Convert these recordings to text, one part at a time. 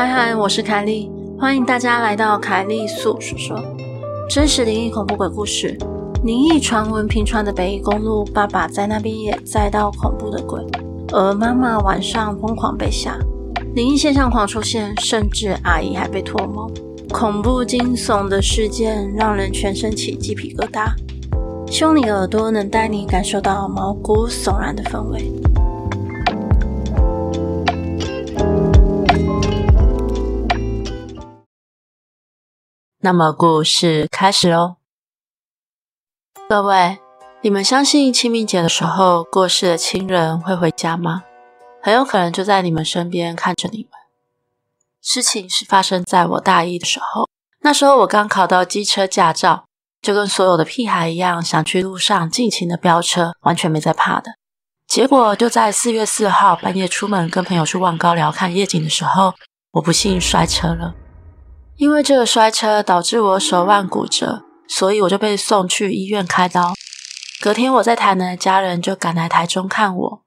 嗨嗨，我是凯莉，欢迎大家来到凯莉粟说说真实灵异恐怖鬼故事。灵异传闻频传的北宜公路，爸爸在那边也载到恐怖的鬼，而妈妈晚上疯狂被吓，灵异现象狂出现，甚至阿姨还被托梦。恐怖惊悚的事件让人全身起鸡皮疙瘩，希望你耳朵能带你感受到毛骨悚然的氛围。那么故事开始喽，各位，你们相信清明节的时候过世的亲人会回家吗？很有可能就在你们身边看着你们。事情是发生在我大一的时候，那时候我刚考到机车驾照，就跟所有的屁孩一样，想去路上尽情的飙车，完全没在怕的。结果就在四月四号半夜出门跟朋友去望高寮看夜景的时候，我不幸摔车了。因为这个摔车导致我手腕骨折，所以我就被送去医院开刀。隔天我在台南的家人就赶来台中看我。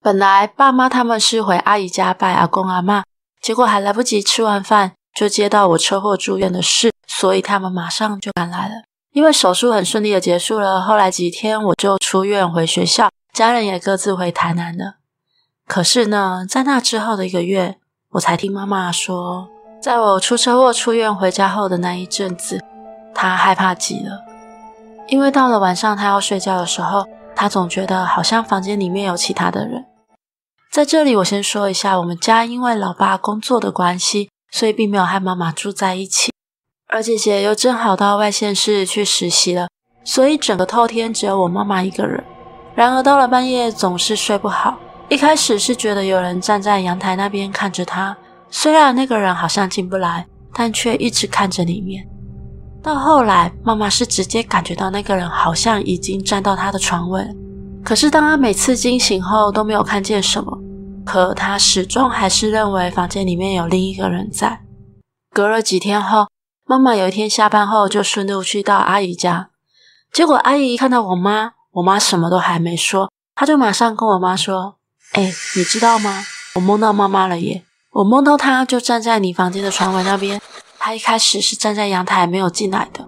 本来爸妈他们是回阿姨家拜阿公阿妈，结果还来不及吃完饭，就接到我车祸住院的事，所以他们马上就赶来了。因为手术很顺利的结束了，后来几天我就出院回学校，家人也各自回台南了。可是呢，在那之后的一个月，我才听妈妈说。在我出车祸出院回家后的那一阵子，他害怕极了，因为到了晚上他要睡觉的时候，他总觉得好像房间里面有其他的人。在这里，我先说一下，我们家因为老爸工作的关系，所以并没有和妈妈住在一起，而姐姐又正好到外县市去实习了，所以整个透天只有我妈妈一个人。然而到了半夜总是睡不好，一开始是觉得有人站在阳台那边看着他。虽然那个人好像进不来，但却一直看着里面。到后来，妈妈是直接感觉到那个人好像已经站到她的床位。可是当她每次惊醒后都没有看见什么，可她始终还是认为房间里面有另一个人在。隔了几天后，妈妈有一天下班后就顺路去到阿姨家，结果阿姨一看到我妈，我妈什么都还没说，她就马上跟我妈说：“哎，你知道吗？我梦到妈妈了耶。”我梦到他就站在你房间的床尾那边，他一开始是站在阳台没有进来的。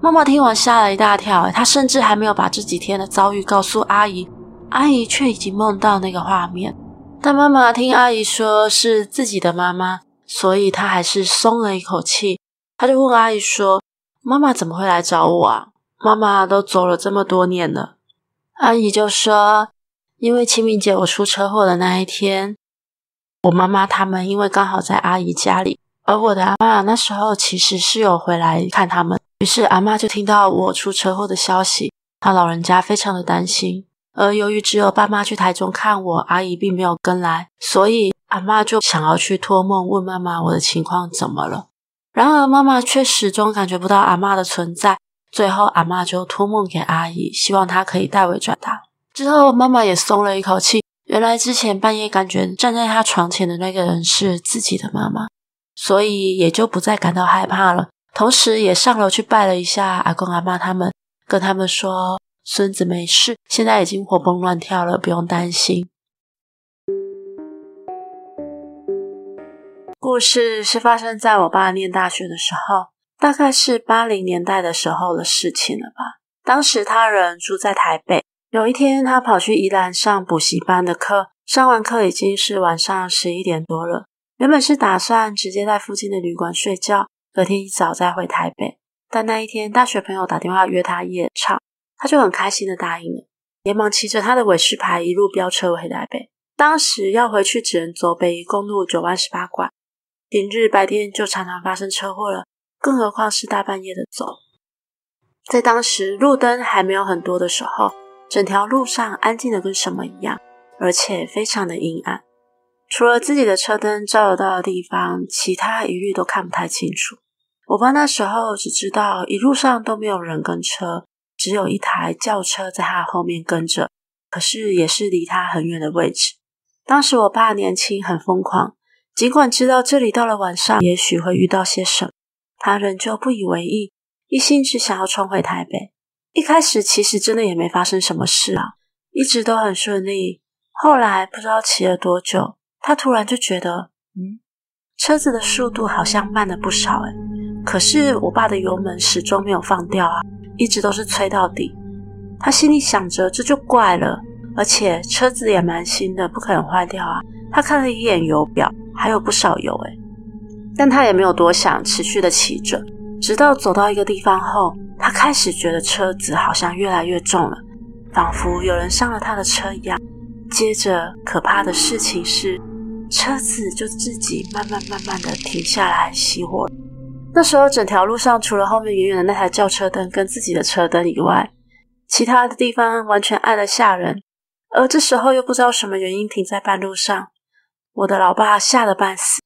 妈妈听完吓了一大跳，她甚至还没有把这几天的遭遇告诉阿姨，阿姨却已经梦到那个画面。但妈妈听阿姨说是自己的妈妈，所以她还是松了一口气。她就问阿姨说：“妈妈怎么会来找我啊？妈妈都走了这么多年了。”阿姨就说：“因为清明节我出车祸的那一天。”我妈妈他们因为刚好在阿姨家里，而我的阿妈那时候其实是有回来看他们，于是阿妈就听到我出车祸的消息，她老人家非常的担心。而由于只有爸妈去台中看我，阿姨并没有跟来，所以阿妈就想要去托梦问妈妈我的情况怎么了。然而妈妈却始终感觉不到阿妈的存在，最后阿妈就托梦给阿姨，希望她可以代为转达。之后妈妈也松了一口气。原来之前半夜感觉站在他床前的那个人是自己的妈妈，所以也就不再感到害怕了。同时也上楼去拜了一下阿公阿妈他们，跟他们说孙子没事，现在已经活蹦乱跳了，不用担心。故事是发生在我爸念大学的时候，大概是八零年代的时候的事情了吧。当时他人住在台北。有一天，他跑去宜兰上补习班的课，上完课已经是晚上十一点多了。原本是打算直接在附近的旅馆睡觉，隔天一早再回台北。但那一天，大学朋友打电话约他夜唱，他就很开心的答应了。连忙骑着他的伟士牌一路飙车回台北。当时要回去只能走北宜公路九弯十八拐，平日白天就常常发生车祸了，更何况是大半夜的走。在当时路灯还没有很多的时候，整条路上安静的跟什么一样，而且非常的阴暗，除了自己的车灯照得到的地方，其他一律都看不太清楚。我爸那时候只知道一路上都没有人跟车，只有一台轿车在他后面跟着，可是也是离他很远的位置。当时我爸年轻很疯狂，尽管知道这里到了晚上也许会遇到些什么，他仍旧不以为意，一心只想要冲回台北。一开始其实真的也没发生什么事啊，一直都很顺利。后来不知道骑了多久，他突然就觉得，嗯，车子的速度好像慢了不少哎。可是我爸的油门始终没有放掉啊，一直都是催到底。他心里想着，这就怪了。而且车子也蛮新的，不可能坏掉啊！他看了一眼油表，还有不少油诶。但他也没有多想，持续的骑着，直到走到一个地方后，他开始觉得车子好像越来越重了，仿佛有人上了他的车一样。接着，可怕的事情是，车子就自己慢慢慢慢的停下来熄火。那时候，整条路上除了后面远远的那台轿车灯跟自己的车灯以外，其他的地方完全暗得吓人。而这时候又不知道什么原因停在半路上，我的老爸吓得半死，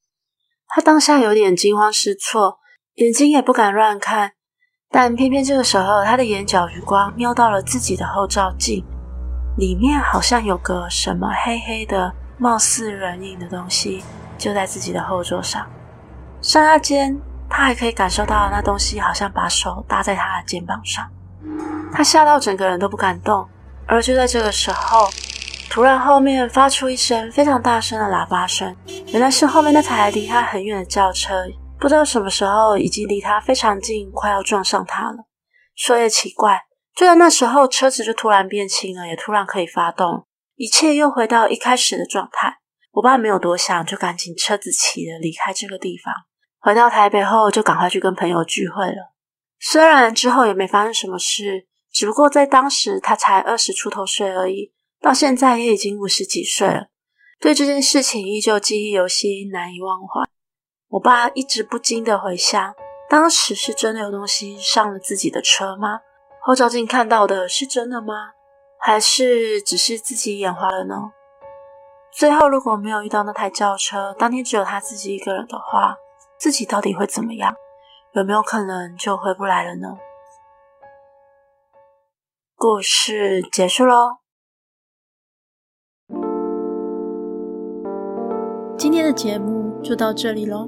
他当下有点惊慌失措，眼睛也不敢乱看，但偏偏这个时候他的眼角余光瞄到了自己的后照镜，里面好像有个什么黑黑的、貌似人影的东西，就在自己的后座上。刹那间，他还可以感受到那东西好像把手搭在他的肩膀上，他吓到整个人都不敢动。而就在这个时候，突然后面发出一声非常大声的喇叭声，原来是后面那台离他很远的轿车，不知道什么时候已经离他非常近，快要撞上他了。说也奇怪，就在那时候，车子就突然变轻了，也突然可以发动，一切又回到一开始的状态。我爸没有多想，就赶紧车子骑了离开这个地方。回到台北后，就赶快去跟朋友聚会了。虽然之后也没发生什么事。只不过在当时他才二十出头岁而已，到现在也已经五十几岁了，对这件事情依旧记忆犹新，难以忘怀。我爸一直不禁的回想，当时是真的有东西上了自己的车吗？后照镜看到的是真的吗？还是只是自己眼花了呢？最后如果没有遇到那台轿车，当天只有他自己一个人的话，自己到底会怎么样？有没有可能就回不来了呢？故事结束喽。今天的节目就到这里喽，